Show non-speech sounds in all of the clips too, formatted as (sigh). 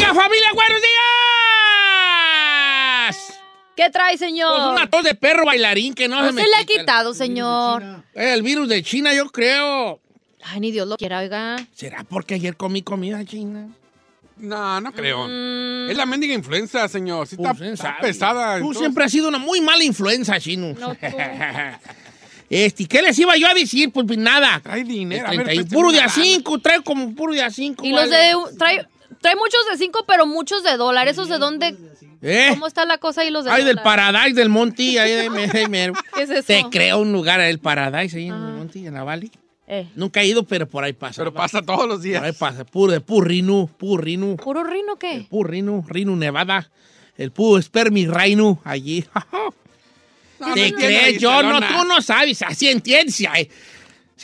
Oiga, familia, buenos días. ¿Qué trae, Pues señor? una tos de perro bailarín que no, no se me se le ha quita. quitado, señor. El virus de China, yo creo. Ay, ni Dios lo quiera, oiga. ¿Será porque ayer comí comida china? No, no creo. Mm, Es la mendiga influenza, señor. Sí está, Pues, ¿quién está sabe? pesada. Tú entonces. siempre has sido una muy mala influencia, chino. No, tú. (laughs) Este, ¿qué les iba yo a decir? Pues nada. Trae dinero. a El ver, 31, préstame puro de a lana. 5, trae como puro de a 5. Y los de. Trae, trae muchos de cinco, pero muchos de dólar. ¿Esos de dónde? ¿Eh? ¿Cómo está la cosa ahí los de Ay, del dólar? Paradise, del Monty, ahí. (laughs) ¿Qué es eso? Te creo un lugar, el Paradise, ahí en el Ah. Monty, en la Valley. Eh, Nunca he ido, pero por ahí pasa. Pero pasa todos los días. Por ahí pasa, puro de Purrinu, Purrinu, ¿Puro rino qué? Purrinu, Rino, Nevada. El puro Spermi Rainu, allí. (laughs) No, ¿Te no crees? Yo no, tú no sabes, así entiendes. Si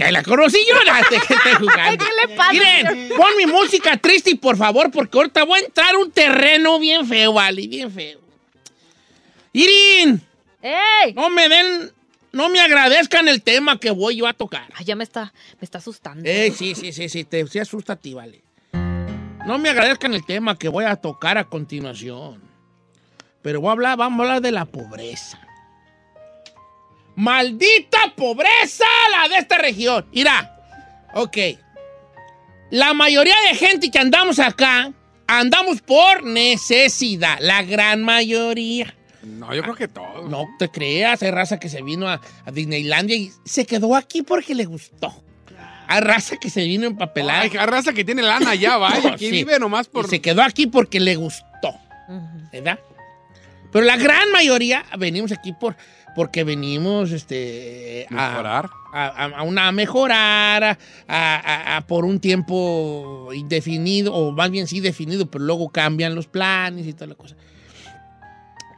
hay la conocí yo, no que estoy jugando. (laughs) ¿Qué le pasa, Miren, pon mi música triste, por favor, porque ahorita voy a entrar a un terreno bien feo, vale, bien feo. Irin, ¡Ey! no me den, no me agradezcan el tema que voy yo a tocar. Ay, ya me está, me está asustando. Eh, sí, sí, sí, sí, te sí asusta a ti, vale. No me agradezcan el tema que voy a tocar a continuación. Pero voy a hablar, vamos a hablar de la pobreza. ¡Maldita pobreza la de esta región! Mira, ok. La mayoría de gente que andamos acá, andamos por necesidad. La gran mayoría. No, yo creo que todos. No te creas, hay raza que se vino a, a Disneylandia y se quedó aquí porque le gustó. Hay raza que se vino empapelada. Hay raza que tiene lana allá, (laughs) vaya. Aquí Sí. vive nomás por. Y se quedó aquí porque le gustó. ¿verdad? Pero la gran mayoría venimos aquí por, porque venimos este, a, Mejorar. a, a- a una, a mejorar, a, a- a- por un tiempo indefinido, o más bien sí definido, pero luego cambian los planes y toda la cosa.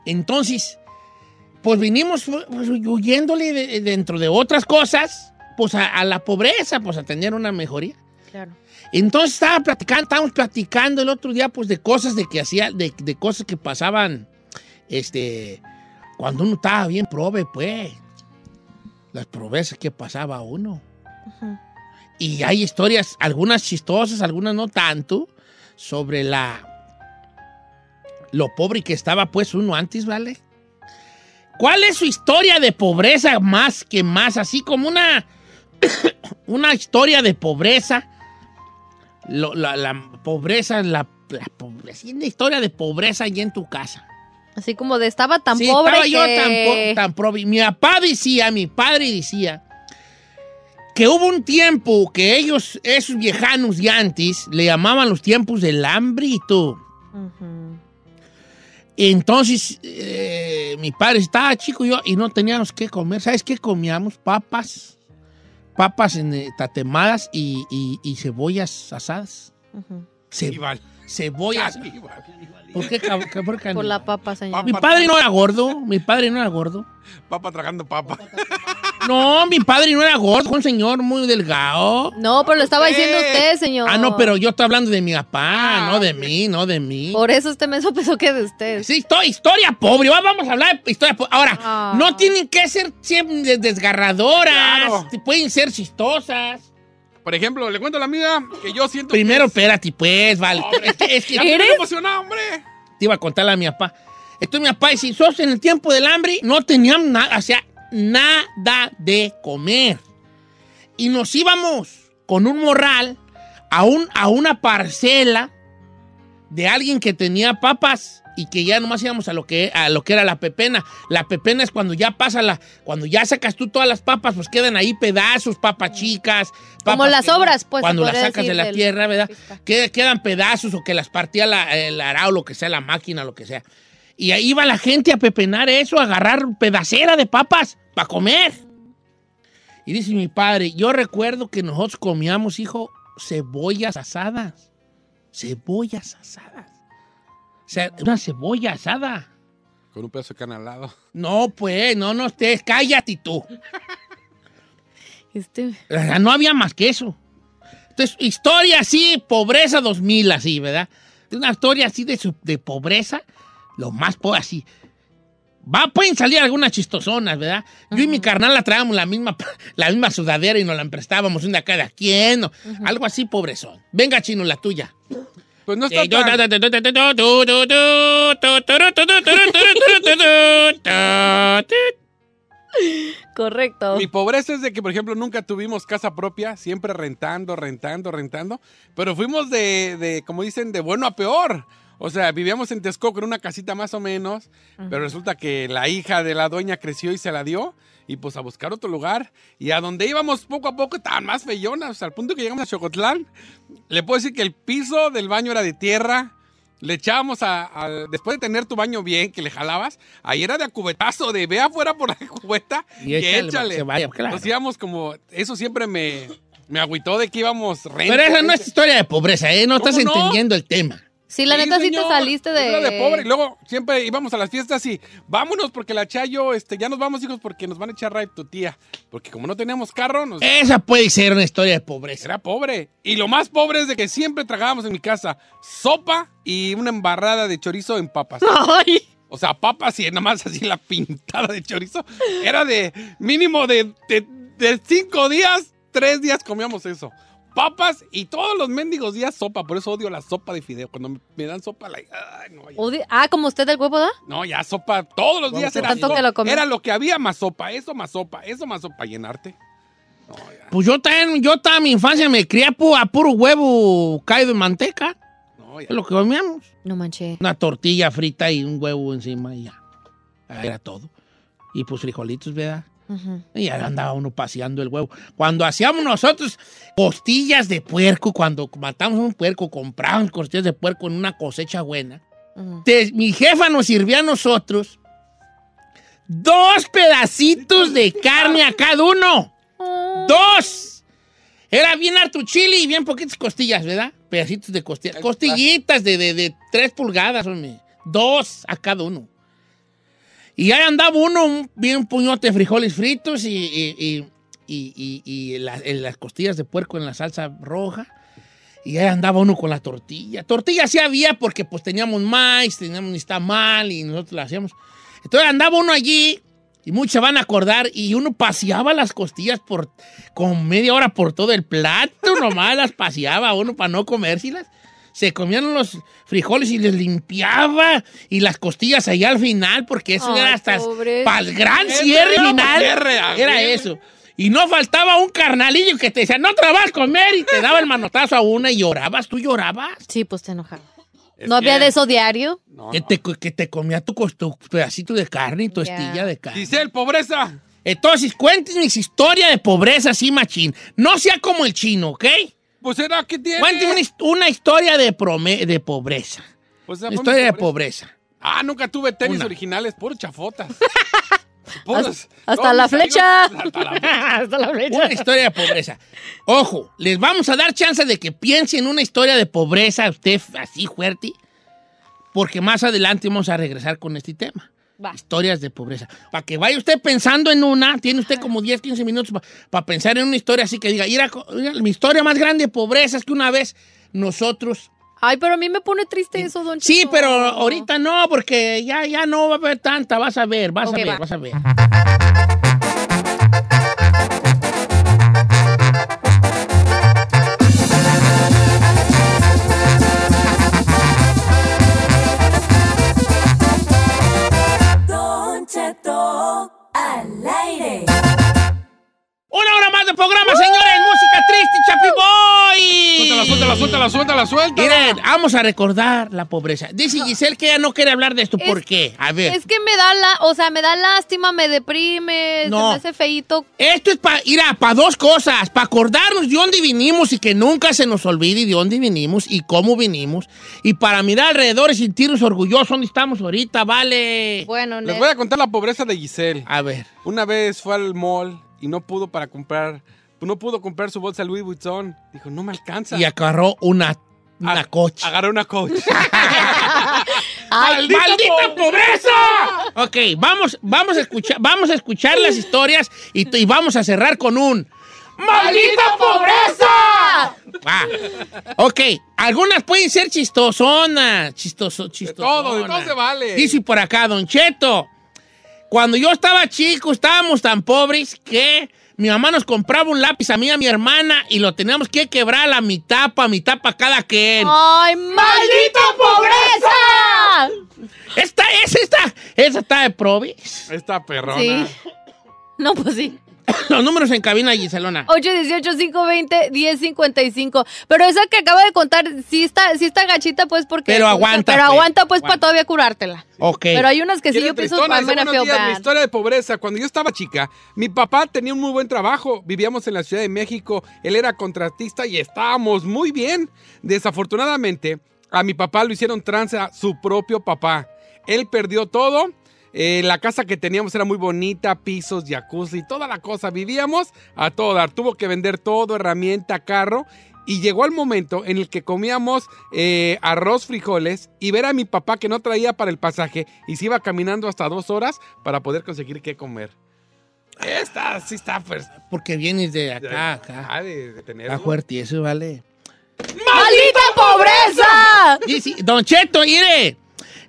Entonces, pues vinimos pues, huyéndole de- dentro de otras cosas, pues a, a la pobreza, pues a tener una mejoría. Claro. Entonces estaba platicando, estábamos platicando el otro día, pues, de cosas de que hacía, de, de cosas que pasaban, este, cuando uno estaba bien prove, pues. Las pobrezas que pasaba uno. Y hay historias, algunas chistosas, algunas no tanto, sobre la. lo pobre que estaba, pues, uno antes, ¿vale? ¿Cuál es su historia de pobreza más que más? Así como una. (coughs) una historia de pobreza. Lo- la, la pobreza, la, la pobreza. Una historia de pobreza allí en tu casa. Así como de estaba tan Sí, pobre estaba que... yo tan, po- tan pobre. Mi papá decía, mi padre decía, que hubo un tiempo que ellos, esos viejanos de antes, le llamaban los tiempos del hambrito. Entonces, eh, mi padre estaba chico y yo y no teníamos que comer. ¿Sabes qué comíamos? Papas. Papas en, eh, tatemadas y, y- y cebollas asadas. Ce- Igual. cebollas. (laughs) ¿Por qué? qué- por la papa, señor. Mi padre no era gordo. Mi padre no era gordo. Papa tragando papa. (laughs) No, mi padre no era gordo, fue un señor muy delgado. No, pero lo estaba diciendo usted, señor. Ah, no, pero yo estoy hablando de mi papá, Ah, no de mí, no de mí. Por eso usted me pensó que de usted. Sí, histo- historia pobre, va- vamos a hablar de historia pobre. Ahora, Ah. no tienen que ser siempre de- desgarradoras, Claro. pueden ser chistosas. Por ejemplo, le cuento a la amiga que yo siento. Primero, que es- espérate, pues, vale. Es que, es que Ya me ¿Eres? emocionado, hombre. te iba a contarle a mi papá. Entonces mi papá dice, sos en el tiempo del hambre, no teníamos nada, o sea, nada de comer. Y nos íbamos con un morral a, un, a una parcela de alguien que tenía papas y que ya nomás íbamos a lo que, a lo que era la pepena. La pepena es cuando ya pasa la, cuando ya sacas tú todas las papas, pues quedan ahí pedazos, papas chicas. Como las obras, pues, Cuando las sacas de la tierra, ¿verdad? Quedan pedazos o que las partía la, el arao, lo que sea, la máquina, lo que sea. Y ahí iba la gente a pepenar eso, a agarrar pedacera de papas para comer. Y dice mi padre, yo recuerdo que nosotros comíamos, hijo, cebollas asadas. Cebollas asadas. O sea, una cebolla asada. Con un pedazo de carne al lado. No, pues, no, no estés, cállate tú. Este, O sea, no había más que eso. Entonces, historia así, pobreza 2000, así, ¿verdad? Una historia así de, su- de pobreza, lo más pobre, así. Va, pueden salir algunas chistosonas, ¿verdad? Yo y mi carnal la traíamos la misma, (laughs) la misma sudadera y nos la emprestábamos una cada quien, o algo así pobrezón. Venga, chino, la tuya. Pues no está tan... Correcto. Mi pobreza es de que, por ejemplo, nunca tuvimos casa propia, siempre rentando, rentando, rentando, pero fuimos de, de como dicen, de bueno a peor. O sea, vivíamos en Texcoco en una casita más o menos, pero resulta que la hija de la dueña creció y se la dio. Y pues a buscar otro lugar. Y a donde íbamos poco a poco estaban más feyonas. al punto que llegamos a Chocotlán. Le puedo decir que el piso del baño era de tierra. Le echábamos a, a- Después de tener tu baño bien, que le jalabas, ahí era de a cubetazo, de ve afuera por la (laughs) cubeta Y y, échale, vaya, claro. Nos íbamos como. Eso siempre me, me agüitó de que íbamos renta. Pero esa no es historia de pobreza, ¿eh? No estás entendiendo el tema. Sí, la neta sí te señor. saliste de... Era de pobre. Y luego siempre íbamos a las fiestas y vámonos porque la Chayo, este, ya nos vamos, hijos, porque nos van a echar ride tu tía. Porque como no teníamos carro, nos Esa puede ser una historia de pobreza. era pobre. Y lo más pobre es de que siempre tragábamos en mi casa sopa y una embarrada de chorizo en papas. (laughs) Ay. O sea, papas y nada más así la pintada de chorizo. Era de mínimo de, de, de cinco días, tres días comíamos eso. Papas y todos los mendigos días sopa. Por eso odio la sopa de fideo. Cuando me, me dan sopa, la, ay, no, ya, Ah, como usted del huevo, ¿da? no, ya sopa todos los días. Era, Tanto so- que lo comí. era lo que había más sopa. Eso más sopa. Eso más sopa. Llenarte. No, ya. Pues yo también, yo toda mi infancia me crié a puro huevo caído en manteca. No, ya. Es lo que comíamos. No manché. Una tortilla frita y un huevo encima y ya. Era todo. Y pues frijolitos, ¿verdad? Ujú. Y ya andaba uno paseando el huevo. Cuando hacíamos nosotros costillas de puerco, cuando matamos un puerco, comprábamos costillas de puerco en una cosecha buena. Ujú. te- mi jefa nos sirvió a nosotros dos pedacitos de carne a cada uno. ¡Dos! Era bien harto chile y bien poquitas costillas, ¿verdad? Pedacitos de costillas. Costillitas de, de, de tres pulgadas, hombre. Dos a cada uno. Y ahí andaba uno, un, bien puñote de frijoles fritos y, y, y- y- las costillas de puerco en la salsa roja. Y ahí andaba uno con la tortilla. Tortilla sí había porque pues teníamos maíz, teníamos mal y nosotros la hacíamos. Entonces andaba uno allí y muchos van a acordar y uno paseaba las costillas por con media hora por todo el plato, (laughs) nomás las paseaba uno para no comérselas. Se comían los frijoles y les limpiaba y las costillas allá al final porque eso Ay, era hasta para el gran cierre era final. cierre, Era eso. Y no faltaba un carnalillo que te decía, no te la vas a comer y te daba el manotazo a una y llorabas. ¿Tú llorabas? Sí, pues te enojaba. Es ¿No había de eso diario? No, Que no. te, que te comía tu, tu pedacito de carne y tu estilla de carne. Giselle, pobreza. Entonces, cuéntenme mis historia de pobreza así, machín. No sea como el chino, ¿ok? Pues era que tiene. Cuénteme una, his- una historia de, prome- de pobreza. Pues, historia de pobreza. Ah, nunca tuve tenis Una. originales, puros chafotas. (laughs) Puros- Hasta la amigos- flecha. (laughs) hasta la- (laughs) Hasta la Una historia de pobreza. Ojo, les vamos a dar chance de que piensen una historia de pobreza usted así fuerte, porque más adelante vamos a regresar con este tema. Va. Historias de pobreza. Para que vaya usted pensando en una, tiene usted como 10, 15 minutos para pensar en una historia así que diga, "Mira, mi historia más grande de pobreza es que una vez nosotros... Ay, pero a mí me pone triste eso, don Sí, Cheto. pero ahorita no, porque ya, ya no va a haber tanta, vas a ver, vas a ver, va. vas a ver. Programa, señores. Música triste, Chapi Boy. Suéltala, suéltala, suéltala, suéltala, suéltala. Miren, vamos a recordar la pobreza. Dice Giselle que ella no quiere hablar de esto. ¿Por qué? A ver. Es que me da la, o sea, me da lástima, me deprime, No. se me hace feíto. Esto es para ir para dos cosas, para acordarnos de dónde vinimos y que nunca se nos olvide de dónde vinimos y cómo vinimos y para mirar alrededor y sentirnos orgullosos dónde estamos ahorita, vale. Bueno, Les voy a contar la pobreza de Giselle. A ver. Una vez fue al mall y no pudo para comprar, no pudo comprar su bolsa Louis Vuitton. Dijo, no me alcanza. Y agarró una, una Ag- coche. Agarré una coach. (laughs) Ay, ¡Maldita, pobreza! Ok, vamos, vamos, a escuchar, vamos a escuchar las historias y, y vamos a cerrar con un ¡Maldita pobreza! Va. Ok, algunas pueden ser chistosonas. Chistoso, chistosonas. todo, de todo se vale. Dice por acá, Don Cheto. Cuando yo estaba chico, estábamos tan pobres que mi mamá nos compraba un lápiz a mí y a mi hermana y lo teníamos que quebrar a la mitad para mitad para cada quien. ¡Ay, maldita pobreza! Esta es esta, esa está de probis. Esta perrona. Sí. No, pues sí. (coughs) Los números en cabina, Giselona. 818-520-1055. Pero esa que acaba de contar, sí está, sí está gachita, pues, porque. Pero aguanta, Pero pues. aguanta, pues, Aguanta. para todavía curártela. Ok. Pero hay unas que sí ¿Quién yo es pienso Tristona? I'm gonna Dice, feel "Buenos días, mi historia de pobreza. Cuando yo estaba chica, mi papá tenía un muy buen trabajo. Vivíamos en la Ciudad de México. Él era contratista y estábamos muy bien. Desafortunadamente, a mi papá lo hicieron trance a su propio papá. Él perdió todo. Eh, la casa que teníamos era muy bonita, pisos, jacuzzi, toda la cosa. Vivíamos a todo dar. Tuvo que vender todo, herramienta, carro. Y llegó el momento en el que comíamos eh, arroz, frijoles y ver a mi papá que no traía para el pasaje y se iba caminando hasta dos horas para poder conseguir qué comer. Esta sí está pues, Porque vienes de acá, acá. ah, de, de tener. Está fuerte, eso vale. ¡Maldita pobreza! Y sí, don Cheto, mire,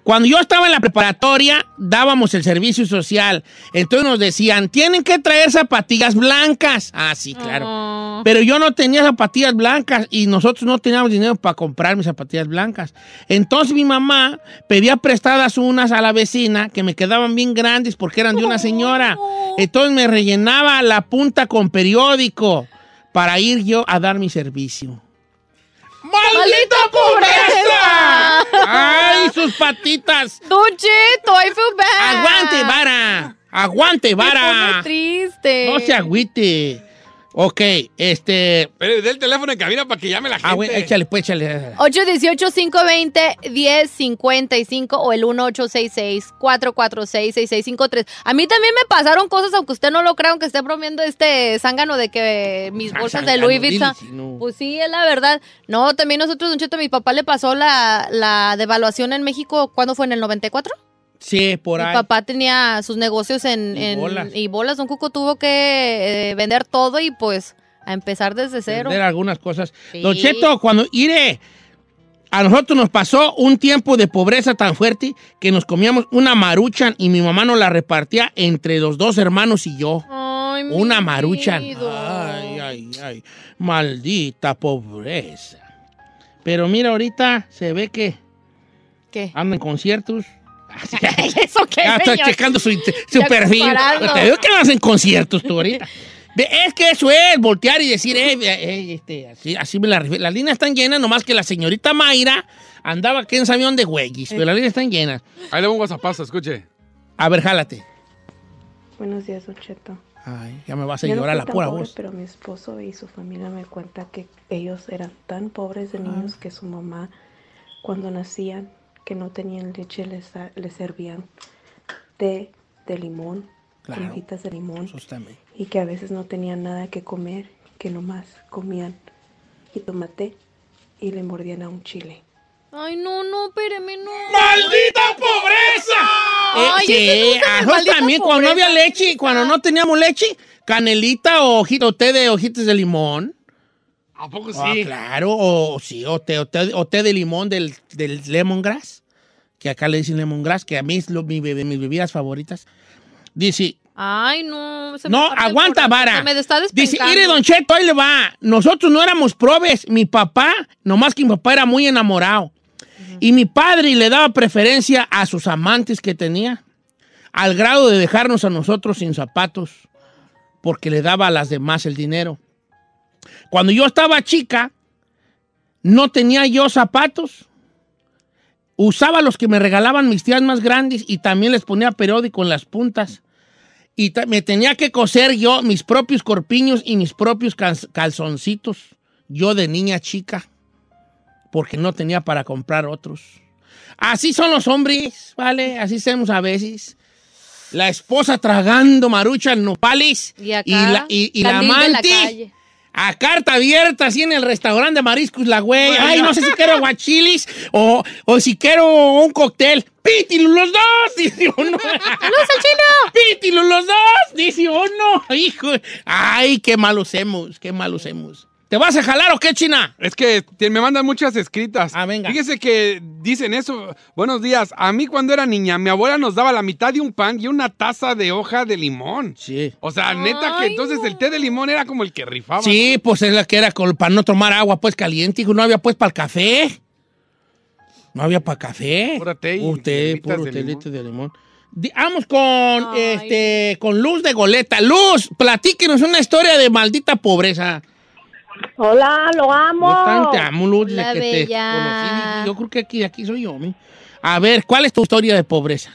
cuando yo estaba en la preparatoria, dábamos el servicio social. Entonces nos decían, tienen que traer zapatillas blancas. Ah, sí, claro. Oh. Pero yo no tenía zapatillas blancas y nosotros no teníamos dinero para comprar mis zapatillas blancas. Entonces mi mamá pedía prestadas unas a la vecina que me quedaban bien grandes porque eran de una señora. Entonces me rellenaba la punta con periódico para ir yo a dar mi servicio. ¡Maldita pobreza! ¡Ay, sus patitas! Don Cheto, I feel bad. ¡Aguante, vara! ¡Aguante, Me vara! pone triste. No se agüite. Ok, este. Pero del teléfono en cabina para que llame la gente. Ah, güey, échale, pues, échale. 818-520-1055 o el 1866-446-6653. A mí también me pasaron cosas, aunque usted no lo crea, aunque esté bromeando este zángano de que mis Ah, bolsas de Louis Vuitton. si no. Pues sí, es la verdad. No, también nosotros, Don Cheto, a mi papá le pasó la, la devaluación en México, ¿cuándo fue? ¿En el 94? Sí, por Mi ahí. papá tenía sus negocios en... Y en- bolas. Y bolas. Don Cuco tuvo que eh, vender todo y pues a empezar desde cero. Perder algunas cosas. Sí. Don Cheto, cuando iré, a nosotros nos pasó un tiempo de pobreza tan fuerte que nos comíamos una maruchan y mi mamá nos la repartía entre los dos hermanos y yo. Ay, mi Una maruchan. Ay, ay, ay. Maldita pobreza. Pero mira, ahorita se ve que ¿Qué? anda en conciertos. (laughs) ¿Eso qué, Ya estoy checando su, perfil. comparando. Te digo que vas en conciertos tú ahorita. Es que eso es, voltear y decir, eh, eh, este, así, así me la refiero. Las líneas están llenas, nomás que la señorita Mayra andaba aquí en Sabión de Güeyes, pero las líneas están llenas. Ahí le pongo un WhatsApp, escuche. A ver, jálate. Buenos días, Don Cheto. Ay, ya me vas a no llorar fui la pura pobre, voz. Pero mi esposo y su familia me cuenta que ellos eran tan pobres de niños que su mamá, cuando nacían, que no tenían leche, les, les servían té de limón, Claro. de limón, y que a veces no tenían nada que comer, que nomás comían jitomate y le mordían a un chile. Ay, no, no, espéreme, no. ¡Maldita pobreza! Ay, sí, ese no es a de nosotros maldita también, cuando no pobreza. había leche, cuando no teníamos leche, canelita o, o té de hojitas de limón. ¿A poco sí? Ah, claro, o sí, o té, o té, o té de limón del, del lemongrass, que acá le dicen lemongrass, que a mí es lo- mi mis bebidas favoritas. Dice, Ay, no. se no, aguanta, vara. se me está Dice, mire, Don Cheto, ahí le va. Nosotros no éramos probes. Mi papá, nomás que mi papá era muy enamorado. Y mi padre le daba preferencia a sus amantes que tenía, al grado de dejarnos a nosotros sin zapatos, porque le daba a las demás el dinero. Cuando yo estaba chica, no tenía yo zapatos. Usaba los que me regalaban mis tías más grandes y también les ponía periódico en las puntas. Y me tenía que coser yo mis propios corpiños y mis propios cal- calzoncitos. Yo de niña chica. Porque no tenía para comprar otros. Así son los hombres, ¿vale? Así somos a veces. La esposa tragando marucha en nopales. Y acá, la, y- y la amante calle. A carta abierta, así en el restaurante de mariscos, la güey. Ay, no sé si quiero aguachilis o, o si quiero un cóctel. ¡Pítilos los dos! (laughs) Dice uno. (laughs) ¡Los chino! ¡Pítilos los dos! Dice uno. Hijo. Ay, qué malos hemos, qué malos hemos. ¿Te vas a jalar o qué, China? Es que te- me mandan muchas escritas. Ah, venga. Fíjese que dicen eso. Buenos días. A mí cuando era niña, mi abuela nos daba la mitad de un pan y una taza de hoja de limón. Sí. O sea, neta que entonces el té de limón era como el que rifaba. Sí, pues es la que era con- para no tomar agua pues caliente, hijo. No había pues para el café. No había para café. Pura té y Usted, puro de de limón. Vamos con, Ay. este, con Luz de Goleta. Luz, platíquenos una historia de maldita pobreza. Hola, lo amo. Yo te amo, Luz, desde que bella. te conocí. Yo creo que aquí, aquí soy yo. mi. A ver, ¿cuál es tu historia de pobreza?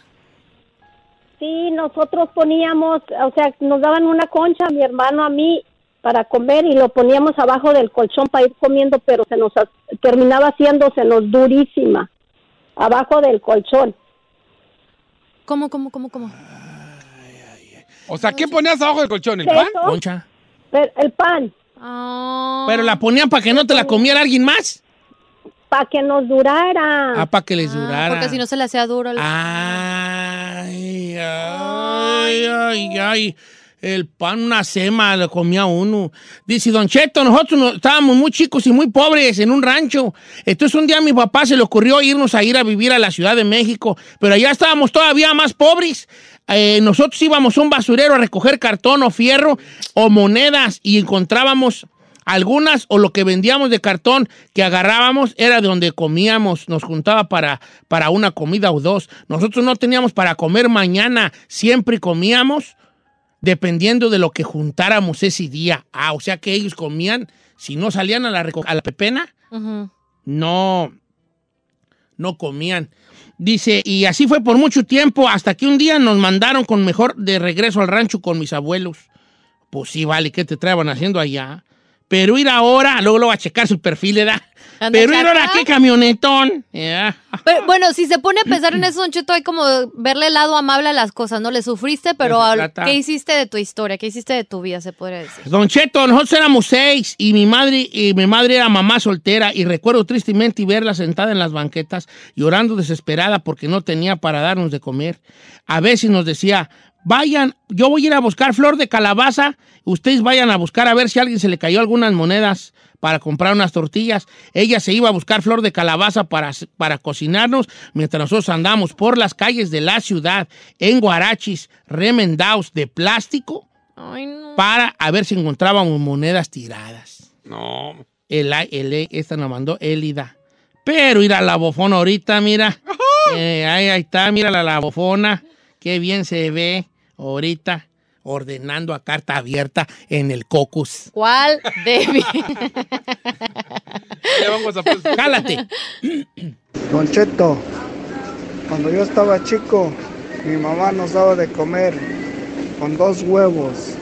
Sí, nosotros poníamos, o sea, nos daban una concha, a mi hermano, a mí, para comer y lo poníamos abajo del colchón para ir comiendo, pero se nos terminaba haciéndosenos durísima, abajo del colchón. ¿Cómo, cómo, cómo, cómo? O sea, ¿qué ponías abajo del colchón? ¿El ¿Qué pan? Concha. Pero el pan, Ah. Pero la ponían para que no te la comiera alguien más. para que nos durara. Ah, para que les Ah, durara. porque si no se le hacía duro. el- Ay, ay, ay, ay. El pan, una sema, lo comía uno. Dice, Don Cheto, nosotros no- estábamos muy chicos y muy pobres en un rancho. Entonces un día a mi papá se le ocurrió irnos a ir a vivir a la Ciudad de México, pero allá estábamos todavía más pobres. Eh, nosotros íbamos a un basurero a recoger cartón o fierro o monedas y encontrábamos algunas o lo que vendíamos de cartón que agarrábamos era de donde comíamos, nos juntaba para, para una comida o dos. Nosotros no teníamos para comer mañana, siempre comíamos dependiendo de lo que juntáramos ese día. Ah, o sea que ellos comían, si no salían a la, a la pepena, no, no comían. Dice, y así fue por mucho tiempo, hasta que un día nos mandaron con mejor de regreso al rancho con mis abuelos. Pues sí, vale, ¿qué te traban haciendo allá? Pero ir ahora, luego lo va a checar su perfil, ¿verdad? Pero ir ahora. ¿qué camionetón? Pero, bueno, si se pone a pensar en eso, Don Cheto, hay como verle el lado amable a las cosas, ¿no? Le sufriste, pero al-. ¿qué hiciste de tu historia? ¿Qué hiciste de tu vida, se podría decir? Don Cheto, nosotros éramos seis y mi madre y mi madre era mamá soltera y recuerdo tristemente verla sentada en las banquetas llorando desesperada porque no tenía para darnos de comer. A veces nos decía, vayan, yo voy a ir a buscar flor de calabaza, ustedes vayan a buscar a ver si a alguien se le cayó algunas monedas para comprar unas tortillas. Ella se iba a buscar flor de calabaza para, para cocinarnos mientras nosotros andamos por las calles de la ciudad en guarachis remendados de plástico Ay, no. para a ver si encontrábamos monedas tiradas. No. El, el, esta nos mandó Elida. Pero ir a la bofona ahorita, mira. Eh, ahí, ahí está, mira la, la bofona. Qué bien se ve ahorita ordenando a carta abierta en el cocus. ¿Cuál? Debbie. (laughs) Ya vamos a pues-. Don Cheto, cuando yo estaba chico, mi mamá nos daba de comer con dos huevos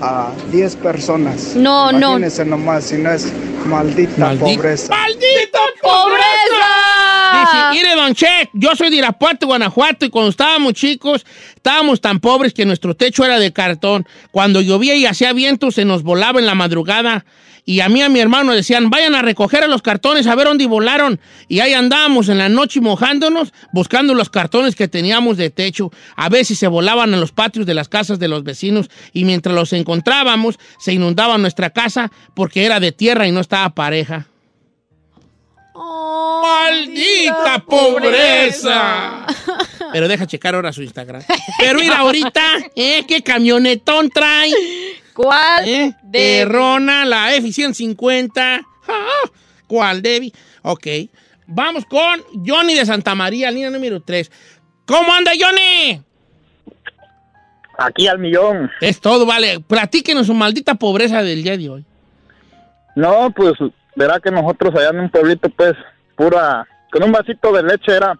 a 10 personas. No, no. Imagínense nomás, si no es maldita Maldita- pobreza. ¡Maldita ¡Pobreza! Dice, mire, don Che, yo soy de Irapuato, Guanajuato, y cuando estábamos chicos, estábamos tan pobres que nuestro techo era de cartón. Cuando llovía y hacía viento, se nos volaba en la madrugada. Y a mí y a mi hermano decían, vayan a recoger a los cartones a ver dónde volaron. Y ahí andábamos en la noche mojándonos, buscando los cartones que teníamos de techo. A veces se volaban en los patios de las casas de los vecinos y mientras los encontrábamos, se inundaba nuestra casa porque era de tierra y no estaba pareja. Oh, ¡Maldita pobreza! Pero deja checar ahora su Instagram. (laughs) Pero mira ahorita, ¿eh? ¿Qué camionetón trae? ¿Cuál? ¿Eh? Debbie. Rona, la F-150. Ah, ¿Cuál, Debbie? Ok. Vamos con Johnny de Santa María, línea número 3. ¿Cómo anda, Johnny? Aquí al millón. Es todo, vale. Platíquenos su maldita pobreza del día de hoy. No, pues verá que nosotros allá en un pueblito, pues, pura, con un vasito de leche era,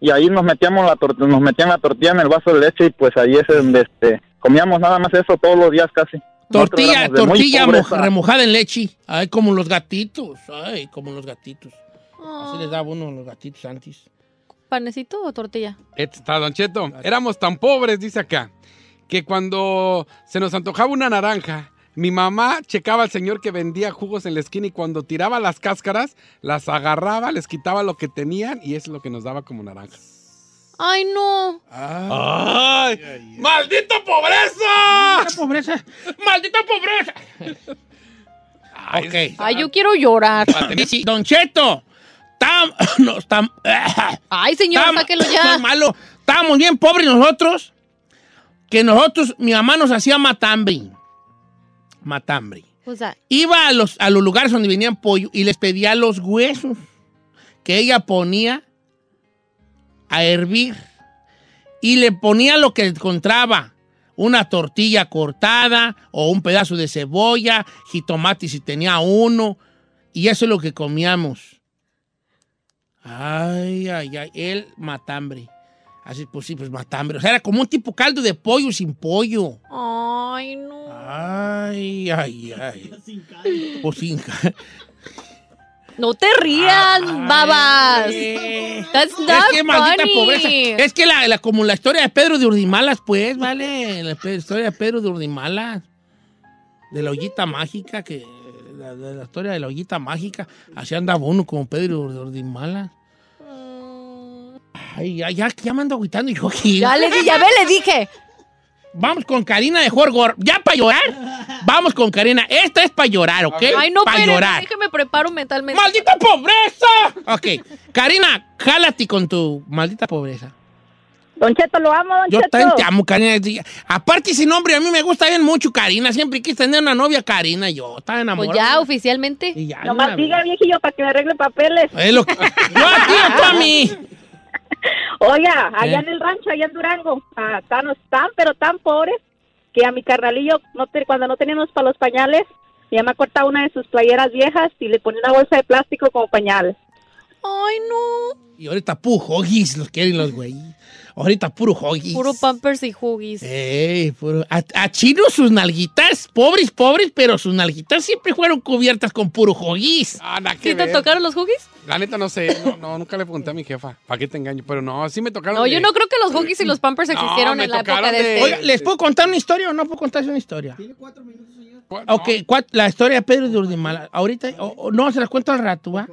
y ahí nos metíamos la tor- nos metían la tortilla en el vaso de leche y pues ahí es donde este, comíamos nada más eso todos los días casi. Tortilla, tortilla remojada en leche. Ay, como los gatitos. Ay, como los gatitos. Así les daba uno a los gatitos antes. ¿Panecito o tortilla? Este Está, Don Cheto. Éramos tan pobres, dice acá, que cuando se nos antojaba una naranja, mi mamá checaba al señor que vendía jugos en la esquina y cuando tiraba las cáscaras, las agarraba, les quitaba lo que tenían y eso es lo que nos daba como naranja. Ay, no. ¡Ay! ¡Maldita pobreza! ¡Maldita pobreza! ¡Maldita pobreza! Ok. Ay, yo quiero llorar. Don Cheto, tam, (coughs) no, tam- (coughs) Ay, señor, tam- sáquelo muy ya. malo. Estábamos bien pobres nosotros, que nosotros, mi mamá nos hacía matambre. Matambre. O sea, Iba a los, a los lugares donde venían pollo y les pedía los huesos que ella ponía a hervir. Y le ponía lo que encontraba. Una tortilla cortada o un pedazo de cebolla, jitomate si tenía uno. Y eso es lo que comíamos. Ay, ay, ay. El matambre. Así, pues sí, pues matambre. O sea, era como un tipo caldo de pollo sin pollo. ay, no. Ay, ay, ay. Pues (laughs) sin ca- No te rías, babas. Ay. That's Es que maldita funny. pobreza. Es que la, la- como la historia de Pedro de Urdimalas, pues, vale. La historia de Pedro de Urdimalas. De la ollita mágica, que. La, de la historia de la ollita mágica. Así andaba uno como Pedro de Urdimalas. Ay, ya, ya, ya me ando agüitando aquí. Ya le ya ve, le dije. Vamos con Karina de Jorgor. ¿Ya para llorar? Vamos con Karina. Esta es para llorar, ¿ok? Ay, no, Para llorar. déjeme preparo mentalmente. ¡Maldita pobreza! Ok. Karina, jálate con tu maldita pobreza. Don Cheto, lo amo, Don Yo Cheto. también te amo, Karina. Aparte, ese nombre a mí me gusta bien mucho, Karina. Siempre quise tener una novia, Karina. Yo estaba enamorado. Pues ya, oficialmente. Y ya, Nomás diga, viejillo, para que me arregle papeles. Es lo que- Yo a ti a mí. Oiga, allá ¿Eh? en el rancho, allá en Durango, ah, tan, tan, pero tan pobres, que a mi carnalillo, no te- cuando no teníamos para los pañales, mi mamá cortaba una de sus playeras viejas y le ponía una bolsa de plástico como pañal. Ay, no. Y ahorita puro hoggies (laughs) los quieren los güey. Ahorita puro hoggies. Puro pampers y huggies. Ey, puro- A, a Chino sus nalguitas, pobres, pobres, pero sus nalguitas siempre fueron cubiertas con puro hoggies. Ah, nada que ¿Sí te ver. tocaron los huggies? La neta no sé. No, no, nunca le pregunté a mi jefa. ¿Para qué te engaño? Pero no, sí me tocaron. No, de- yo no creo que los huggies y los pampers existieron en la época de de- este. Oiga, ¿les puedo contar una historia o no puedo contarse una historia? ¿Cuál? Ok, cuat- la historia de Pedro de Urdimala. Ahorita, o- o no, se las cuento al rato, ¿va?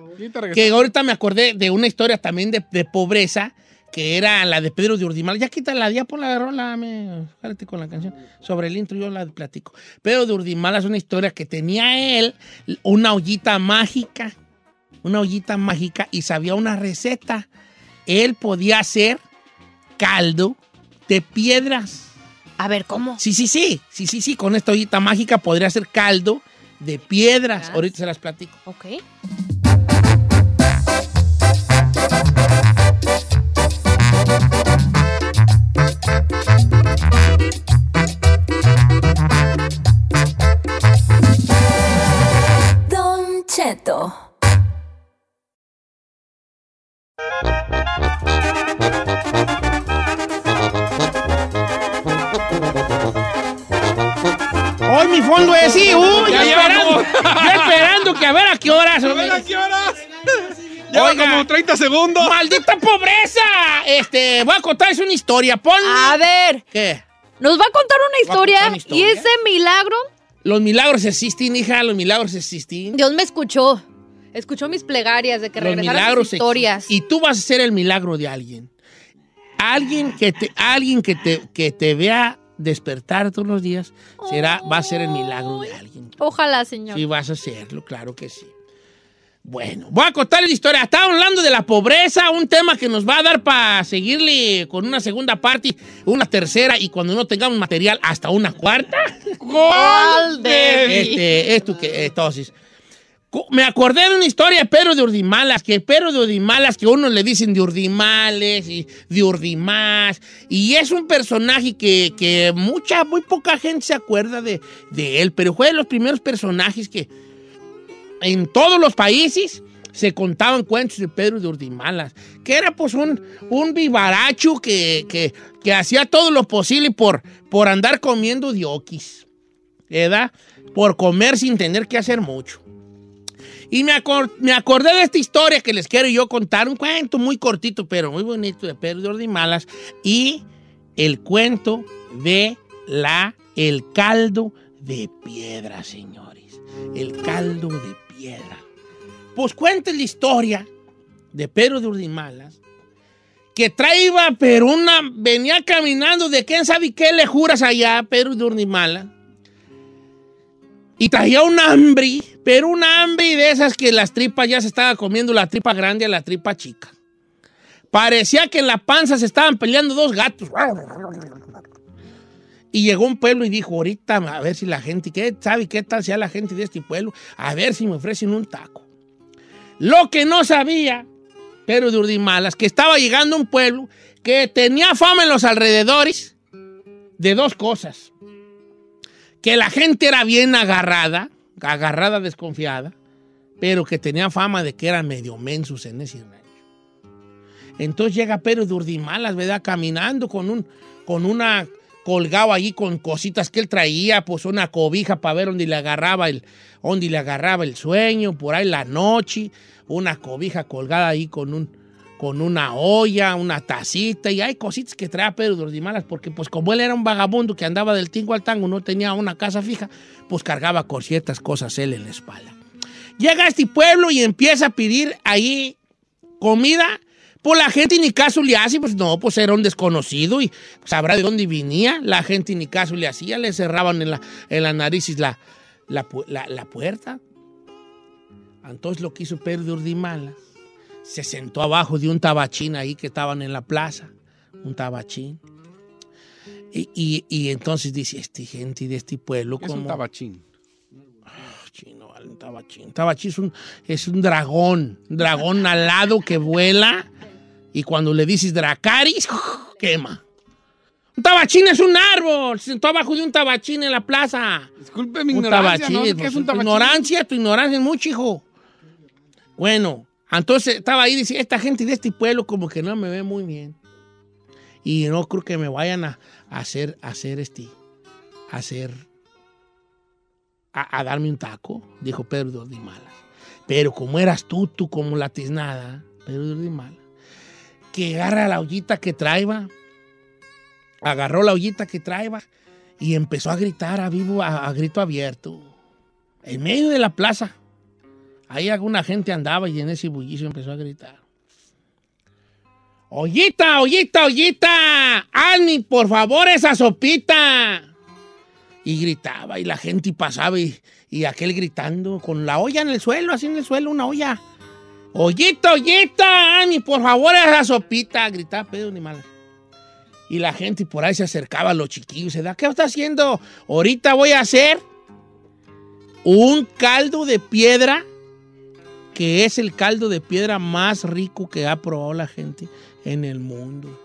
Que ahorita me acordé de una historia también de, de pobreza, que era la de Pedro de Urdimala. Ya quita ya por la rola, me, con la canción. Sobre el intro yo la platico. Pedro de Urdimala es una historia que tenía él una ollita mágica, una ollita mágica y sabía una receta. Él podía hacer caldo de piedras. A ver, ¿cómo? Sí, sí, sí, sí, sí, sí, con esta ollita mágica podría hacer caldo de piedras. Ah. Ahorita se las platico. Ok. ¡Hoy mi fondo es sí! ¡Uy! Ya yo esperando, yo esperando que a ver a qué horas. A ver, ¿a qué horas? Lleva Oiga. como 30 segundos. ¡Maldita pobreza! Este, voy a contarles una historia. Ponme. A ver, ¿Qué? nos va a contar una ¿Va a historia, contar una historia? y ese milagro, Los milagros existen, hija, los milagros existen. Dios me escuchó. Escuchó mis plegarias de que Los regresaran milagros sus historias. existen. Y tú vas a ser el milagro de alguien. Alguien que te, alguien que te, que te vea despertar todos los días será, va a ser el milagro de alguien. Ojalá, señor. Sí, vas a hacerlo, claro que sí. Bueno, voy a contar la historia. Estaba hablando de la pobreza, un tema que nos va a dar para seguirle con una segunda parte, una tercera y cuando no tengamos material, hasta una cuarta. ¿Cuál de Este, esto que, entonces, cu- me acordé de una historia de Pedro de Urdimalas, que Pedro de Urdimalas, que a uno le dicen de Urdimales y de Urdimás, y es un personaje que, que mucha, muy poca gente se acuerda de, de él, pero fue de los primeros personajes que en todos los países se contaban cuentos de Pedro de Urdimalas, que era pues un, un vivaracho que, que, que hacía todo lo posible por, por andar comiendo dioquis, ¿verdad? Por comer sin tener que hacer mucho. Y me, me acordé de esta historia que les quiero yo contar, un cuento muy cortito, pero muy bonito de Pedro de Urdimalas, y el cuento de la, el caldo de piedra, señores. El caldo de piedra. Pues cuenta la historia de Pedro de Urdimalas, que traía, pero una, venía caminando de quién sabe qué le juras allá, Pedro de y traía un hambre, Pero una hambre de esas que las tripas ya se estaba comiendo la tripa grande a la tripa chica. Parecía que en la panza se estaban peleando dos gatos. Y llegó un pueblo y dijo, ahorita a ver si la gente, ¿qué sabe qué tal sea la gente de este pueblo? A ver si me ofrecen un taco. Lo que no sabía, pero de Urdimalas, que estaba llegando un pueblo que tenía fama en los alrededores de dos cosas. Que la gente era bien agarrada, agarrada desconfiada, pero que tenía fama de que eran medio mensos en ese rancho. Entonces llega Pedro de Urdimalas, ¿verdad? Caminando con, un, con una colgado allí con cositas que él traía, pues una cobija para ver dónde le agarraba el, dónde le agarraba el sueño, por ahí la noche, una cobija colgada ahí con un, con una olla, una tacita, y hay cositas que traía Pedro de Urdimalas, porque pues como él era un vagabundo que andaba del tingo al tango, no tenía una casa fija, pues cargaba con ciertas cosas él en la espalda. Llega a este pueblo y empieza a pedir ahí comida pues la gente ni caso le hace, pues no, pues era un desconocido y sabrá de dónde venía. La gente ni caso le hacía, le cerraban en la, en la nariz la, la, la, puerta. Entonces lo que hizo Pedro de Urdimala, se sentó abajo de un tabachín ahí que estaban en la plaza, un tabachín. Y, y, y entonces dice, este gente de este pueblo, Es un tabachín. Chino, vale, un tabachín. Tabachín es un, es un dragón, un dragón (laughs) alado que vuela y cuando le dices Dracaris, (laughs) quema. Un tabachín es un árbol. Se sentó abajo de un tabachín en la plaza. Disculpe mi Un ignorancia, ¿no? tabachín. ¿Qué es pues, un tu tabachín? ignorancia, tu ignorancia es mucho, hijo. Bueno, entonces estaba ahí dice, esta gente de este pueblo como que no me ve muy bien. Y no creo que me vayan a, a hacer, a hacer este, a hacer, a, a darme un taco, dijo Pedro de Ordimalas. Pero como eras tú, tú como la tiznada, Pedro de Ordimalas, que agarra la ollita que traeba, agarró la ollita que traeba y empezó a gritar a vivo, a, grito abierto, en medio de la plaza. Ahí alguna gente andaba y en ese bullicio empezó a gritar. Ollita, ollita, ollita, hazme por favor esa sopita. Y gritaba y la gente pasaba y, y aquel gritando con la olla en el suelo, así en el suelo, una olla. Ollita, ollita, hazme por favor esa sopita. Gritaba Pedro ni mala. Y la gente por ahí se acercaba a los chiquillos. Se da, ¿qué está haciendo? Ahorita voy a hacer un caldo de piedra que es el caldo de piedra más rico que ha probado la gente en el mundo.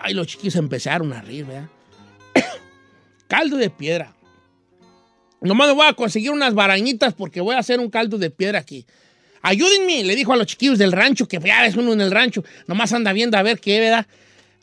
Ay, los chiquillos empezaron a reír, ¿verdad? (coughs) caldo de piedra. Nomás me voy a conseguir unas barañitas porque voy a hacer un caldo de piedra aquí. Ayúdenme, le dijo a los chiquillos del rancho, que ya es uno en el rancho, nomás anda viendo a ver qué, ¿verdad?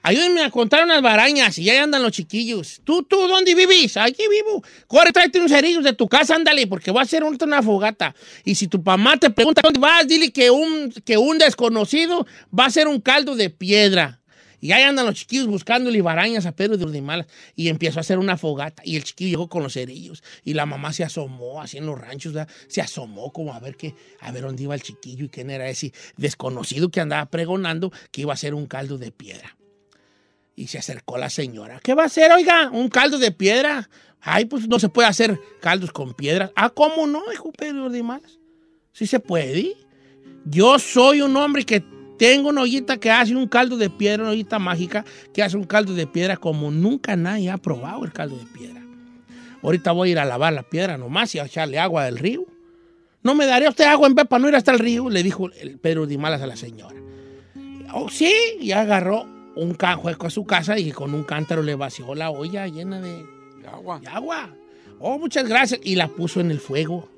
Ayúdenme a contar unas barañas y ya andan los chiquillos. ¿Tú, tú, dónde vivís? Aquí vivo. Corre, tráete unos cerillos de tu casa, ándale, porque voy a ahorita una fogata. Y si tu mamá te pregunta dónde vas, dile que un, que un desconocido va a hacer un caldo de piedra. Y ahí andan los chiquillos buscándole barañas a Pedro de Urdimalas. Y empezó a hacer una fogata. Y el chiquillo llegó con los cerillos. Y la mamá se asomó, así en los ranchos, ¿verdad? se asomó como a ver qué, a ver dónde iba el chiquillo y quién era ese desconocido que andaba pregonando que iba a hacer un caldo de piedra. Y se acercó la señora. ¿Qué va a hacer, oiga? ¿Un caldo de piedra? Ay, pues no se puede hacer caldos con piedras. Ah, ¿cómo no, dijo Pedro de Malas? Sí se puede. Yo soy un hombre que tengo una ollita que hace un caldo de piedra, una ollita mágica que hace un caldo de piedra como nunca nadie ha probado el caldo de piedra. Ahorita voy a ir a lavar la piedra nomás y a echarle agua del río. ¿No me daría usted agua en vez para no ir hasta el río? Le dijo el Pedro de Malas a la señora. Oh, sí, y agarró un canjueco a su casa y con un cántaro le vació la olla llena de, De agua. de agua. Oh, muchas gracias. Y la puso en el fuego.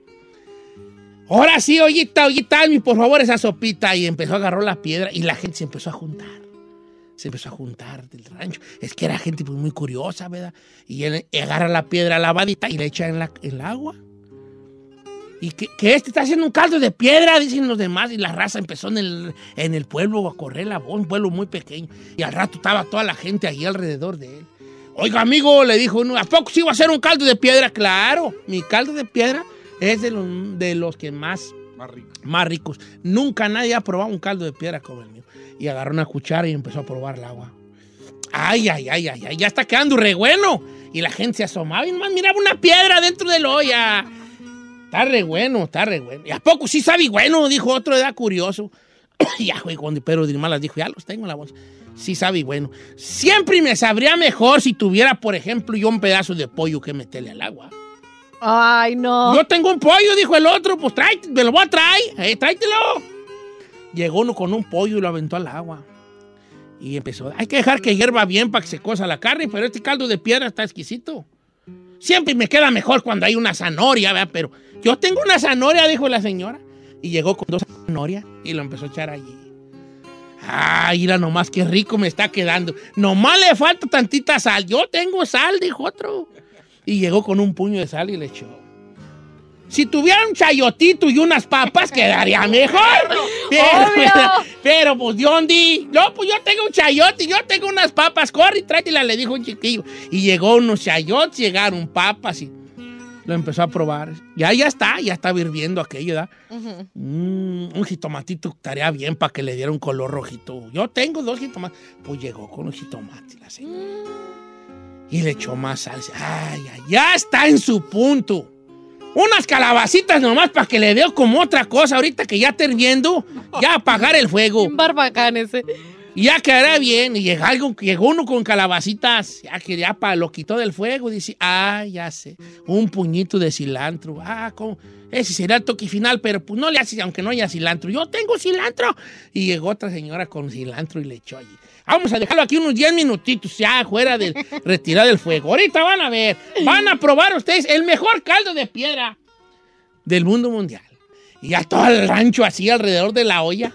Ahora sí, ollita, ollita, por favor esa sopita. Y empezó a agarrar la piedra y la gente se empezó a juntar. Se empezó a juntar del rancho. Es que era gente pues, muy curiosa, ¿verdad? Y él agarra la piedra lavadita y la echa en, el agua. Y que, este está haciendo un caldo de piedra, dicen los demás. Y la raza empezó en el, en el pueblo a correr la voz, un pueblo muy pequeño. Y al rato estaba toda la gente ahí alrededor de él. Oiga, amigo, le dijo uno, ¿a poco sí a hacer un caldo de piedra? Claro, mi caldo de piedra es de los, de los que más, Más rico. más ricos. Nunca nadie ha probado un caldo de piedra como el mío. Y agarró una cuchara y empezó a probar el agua. Ay, ay, ay, ay, ay, ya está quedando re bueno. Y la gente se asomaba y nomás miraba una piedra dentro de la olla. Está re bueno, está re bueno. ¿Y a poco sí sabe bueno? Dijo otro, era curioso. (coughs) ya, güey, cuando Pedro Dirmalas dijo, ya los tengo en la bolsa. Sí sabe bueno. Siempre me sabría mejor si tuviera, por ejemplo, yo un pedazo de pollo que meterle al agua. Ay, no. Yo tengo un pollo, dijo el otro, pues tráete, me lo voy a traer, eh, tráetelo. Llegó uno con un pollo y lo aventó al agua. Y empezó, hay que dejar que hierva bien para que se cosa la carne, pero este caldo de piedra está exquisito. Siempre me queda mejor cuando hay una zanahoria, ¿verdad? Pero yo tengo una zanahoria, dijo la señora. Y llegó con dos zanahorias y lo empezó a echar allí. Ay, mira nomás qué rico me está quedando. Nomás le falta tantita sal. Yo tengo sal, dijo otro. Y llegó con un puño de sal y le echó. Si tuviera un chayotito y unas papas, quedaría mejor. Pero, Obvio. pero, pues, ¿dónde? No, pues yo tengo un chayote, yo tengo unas papas. Corre y tráetela, le dijo un chiquillo. Y llegó unos chayotes, llegaron papas y lo empezó a probar. Ya, ya está, ya está hirviendo aquello, ¿verdad? Mm, un jitomatito estaría bien para que le diera un color rojito. Yo tengo dos jitomates. Pues llegó con un jitomate la señora. Y le echó más salsa. Ay, ay, ya está en su punto. Unas calabacitas nomás para que le dé como otra cosa ahorita que ya está hirviendo. Ya apagar el fuego. Barbacán ese. Y ya quedará bien. Y llegó, algo- llegó uno con calabacitas. Ya que ya pa- lo quitó del fuego. Y dice, ah, ya sé. Un puñito de cilantro. Ah, ¿cómo? Ese será el toque final, pero pues no le hace, aunque no haya cilantro. Yo tengo cilantro. Y llegó otra señora con cilantro y le echó allí. Vamos a dejarlo aquí unos 10 minutitos ya fuera del (laughs) retirar del fuego. Ahorita van a ver. Van a probar ustedes el mejor caldo de piedra del mundo mundial. Y ya todo el rancho así alrededor de la olla.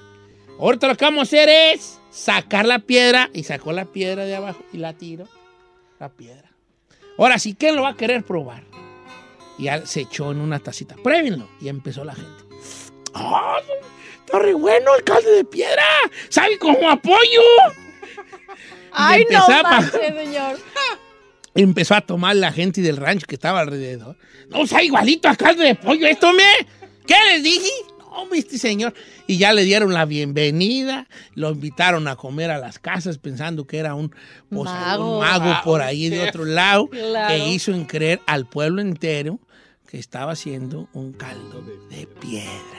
Ahorita lo que vamos a hacer es sacar la piedra y sacó la piedra de abajo y la tiro. La piedra. Ahora sí, ¿quién lo va a querer probar? Y se echó en una tacita. Pruébenlo. Y empezó la gente. ¡Ah! Está re bueno el caldo de piedra. ¿Sabe como apoyo? Ay, no manches, (laughs) señor. Empezó a tomar la gente del rancho que estaba alrededor. No, sea igualito a caldo de pollo esto, me. ¿Qué les dije? Este señor. Y ya le dieron la bienvenida, lo invitaron a comer a las casas pensando que era un, pues, Mago. un mago por ahí de otro lado Claro. que hizo en creer al pueblo entero que estaba haciendo un caldo de piedra.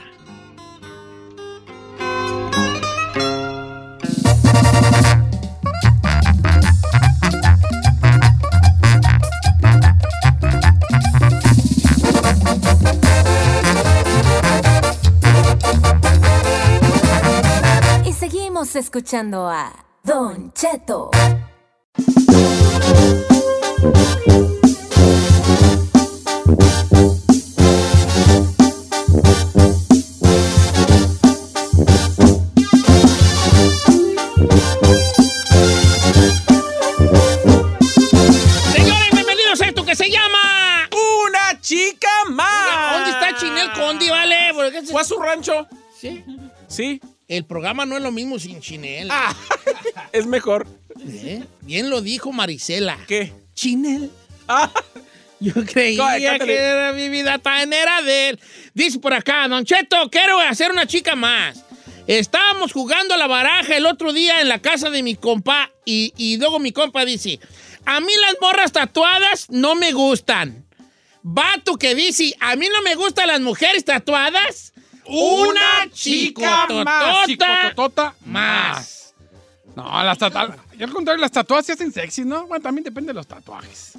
Escuchando a Don Cheto. Señores, bienvenidos a esto que se llama... ¡Una chica más! ¿Dónde está Chinel Condi, vale? ¿Fue a su rancho? Sí. Sí. El programa no es lo mismo sin Chinel. Ah, (laughs) es mejor. ¿Eh? Bien lo dijo Marisela. ¿Qué? Chinel. Ah, Yo creía que era mi vida tan era de él. Dice por acá, Don Cheto, quiero hacer una chica más. Estábamos jugando a la baraja el otro día en la casa de mi compa y, y luego mi compa dice, a mí las morras tatuadas no me gustan. Vato que dice, a mí no me gustan las mujeres tatuadas. Una chica más. Chicototota más. No, las tatuajes. Y al contrario, las tatuajes se hacen sexy, ¿no? Bueno, también depende de los tatuajes.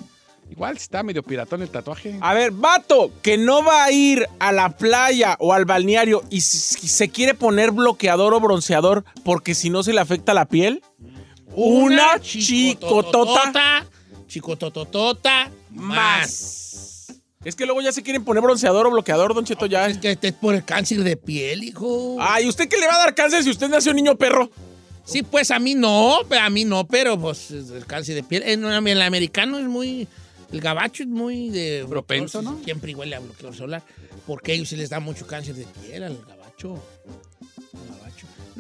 Igual si está medio piratón el tatuaje. a ver, vato, que no va a ir a la playa o al balneario y si- se quiere poner bloqueador o bronceador porque si no se le afecta la piel. Una chicotota Chicototota más. Es que luego ya se quieren poner bronceador o bloqueador, Don Cheto, ya. Es que este es por el cáncer de piel, hijo. Ay, ¿usted qué le va a dar cáncer si usted nació niño perro? Sí, pues a mí no, a mí no, pero pues el cáncer de piel. En, en el americano es muy. El gabacho es muy de. Propenso, ¿no? Siempre huele a bloqueador solar. Porque a ellos se les da mucho cáncer de piel al gabacho.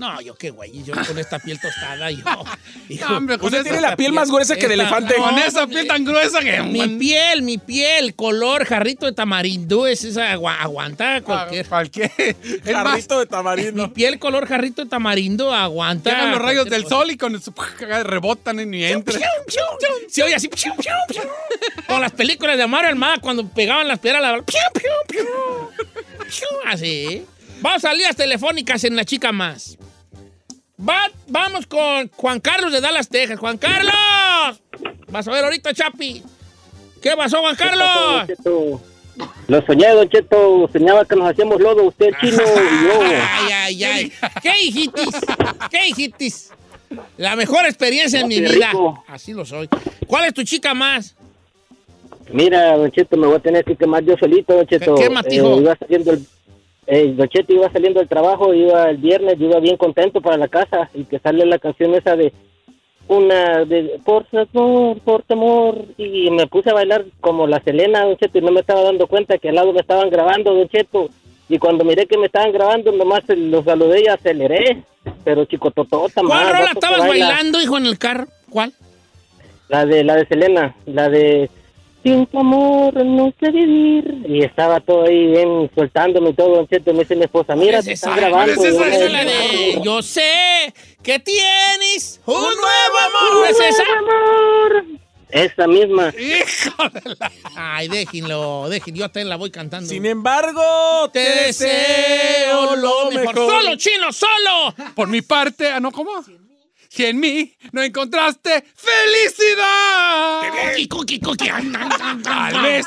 No, yo qué güey, yo con esta piel tostada, yo. (laughs) hijo, hombre, con Usted esa tiene la piel más gruesa que de esta- elefante. Con esa piel tan gruesa que... Mi piel, mi piel, color jarrito de tamarindo, es esa agua- aguanta cualquier. Cualquier... Es (laughs) más, Jarrito de Mi tamarindo. piel color jarrito de tamarindo aguanta. llegan los rayos del sol y con su... (laughs) rebotan y entran. Se oye así. piu, piu, piu. Con las películas de Mario Almada cuando pegaban las piedras la piu, piu, piu. Piu, Así. Vamos a líneas telefónicas en la chica más. Va- vamos con Juan Carlos de Dallas, Texas. Juan Carlos. Vas a ver ahorita, Chapi. ¿Qué pasó, Juan Carlos? Lo soñé, Don Cheto. Soñaba que nos hacíamos lodo, usted (laughs) chino y yo. Ay, ay, ay. ¿Qué hijitis? ¿Qué hijitis? La mejor experiencia en mi vida. rico. Así lo soy. ¿Cuál es tu chica más? Mira, Don Cheto, me voy a tener que quemar yo solito, Don Cheto. ¿Qué- qué más, hijo? iba saliendo el, eh, Don Cheto iba saliendo del trabajo, iba el viernes, yo iba bien contento para la casa y que sale la canción esa de una de por favor, por temor y me puse a bailar como la Selena, Don Cheto, y no me estaba dando cuenta que al lado me estaban grabando, Don Cheto. Y cuando miré que me estaban grabando, nomás los saludé y aceleré. Pero chico totota, ¿Cuál rola estabas baila. bailando, hijo, en el carro? ¿Cuál? La de la de Selena, la de Sin tu amor no sé vivir. Y estaba todo ahí bien soltándome y todo, don Cheto. Me dice mi esposa, mira, ¿Cuál te es están grabando. ¿Cuál es yo esa? me- Esa es la de Yo sé que tienes un nuevo amor. ¿No es esa? amor. Esa misma. Hijo de la... Ay, déjenlo, déjenlo. Yo te la voy cantando. Sin embargo, te deseo lo mejor. ¡Solo, chino, solo! Por mi parte, ah, no, ¿cómo? Si en mí no encontraste felicidad, Cookie, cookie, cookie. tal vez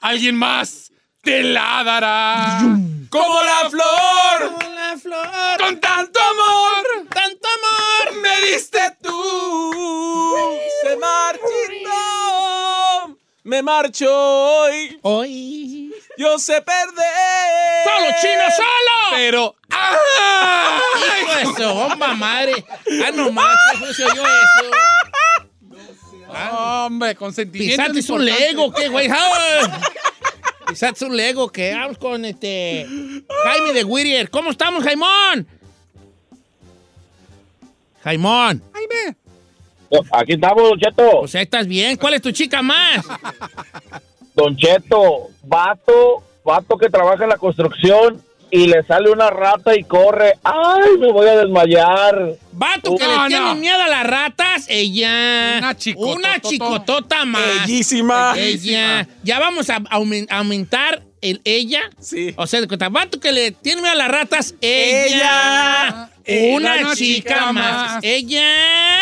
alguien más te la dará. como la flor, Como la flor, Con tanto amor tanto amor. me diste tú. se marchito. Me marcho hoy. Hoy. Yo sé perder. ¡Solo, chino, solo! Pero. ¡Ah! Hijo de su bomba madre. Ah, nomás, ¿cómo se oyó eso? Hombre, con sentimientos. Pisaste es un Lego, ¿qué, güey? ¡Ah! Pisaste un Lego, ¿qué? Vamos con este. Jaime de Whittier. ¿Cómo estamos, Jaimón? Jaimón. Jaime. Aquí estamos, Cheto. O sea, estás bien. ¿Cuál es tu chica más? Don Cheto, vato, vato que trabaja en la construcción y le sale una rata y corre. ¡Ay, me voy a desmayar! Vato que No, le tiene no. miedo a las ratas, ella. Una chicototota. Una chicotota más. Bellísima. Ella. Ya vamos a aumen- aumentar el ella. Sí. O sea, de cuenta, vato que le tiene miedo a las ratas, ella. Ella. Una, Una chica, chica más. más. Ella.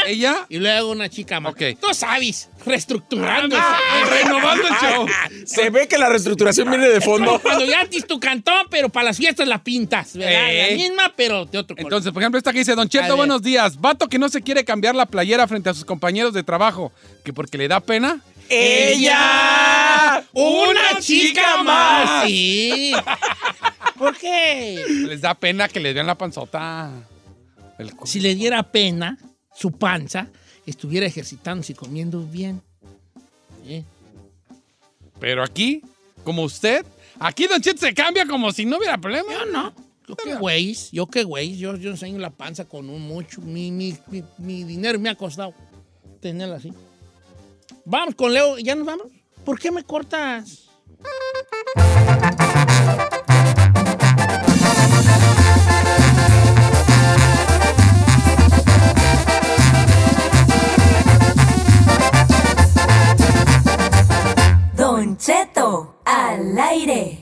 Ella. Y luego una chica más. Ok. Tú sabes, reestructurando. Ah, renovando el show. Se ve que la reestructuración viene de fondo. Cuando ya tienes tu cantón, pero para las fiestas la pintas, ¿verdad? Eh. La misma, pero de otro color. Entonces, por ejemplo, esta que dice, Don Cheto, buenos días. Vato que no se quiere cambiar la playera frente a sus compañeros de trabajo, que porque le da pena. ¡Ella! Una chica más. Sí. ¿Por qué? Les da pena que le vean la panzota. El Si le diera pena, su panza estuviera ejercitándose y comiendo bien. ¿Eh? Pero aquí, como usted, aquí Don Cheto se cambia como si no hubiera problema. Yo no. Yo qué güey, yo qué güey, yo, yo enseño la panza con un mucho. Mi, mi, mi, mi dinero me ha costado tenerla así. Vamos con Leo, ¿ya nos vamos? ¿Por qué me cortas? Cheto al aire.